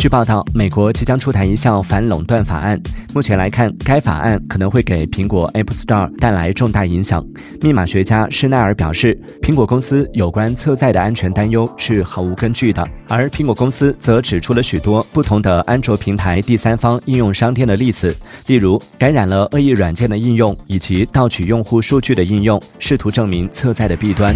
据报道，美国即将出台一项反垄断法案。目前来看，该法案可能会给苹果 App Store 带来重大影响。密码学家施奈尔表示，苹果公司有关侧载的安全担忧是毫无根据的。而苹果公司则指出了许多不同的安卓平台第三方应用商店的例子，例如感染了恶意软件的应用以及盗取用户数据的应用，试图证明侧载的弊端。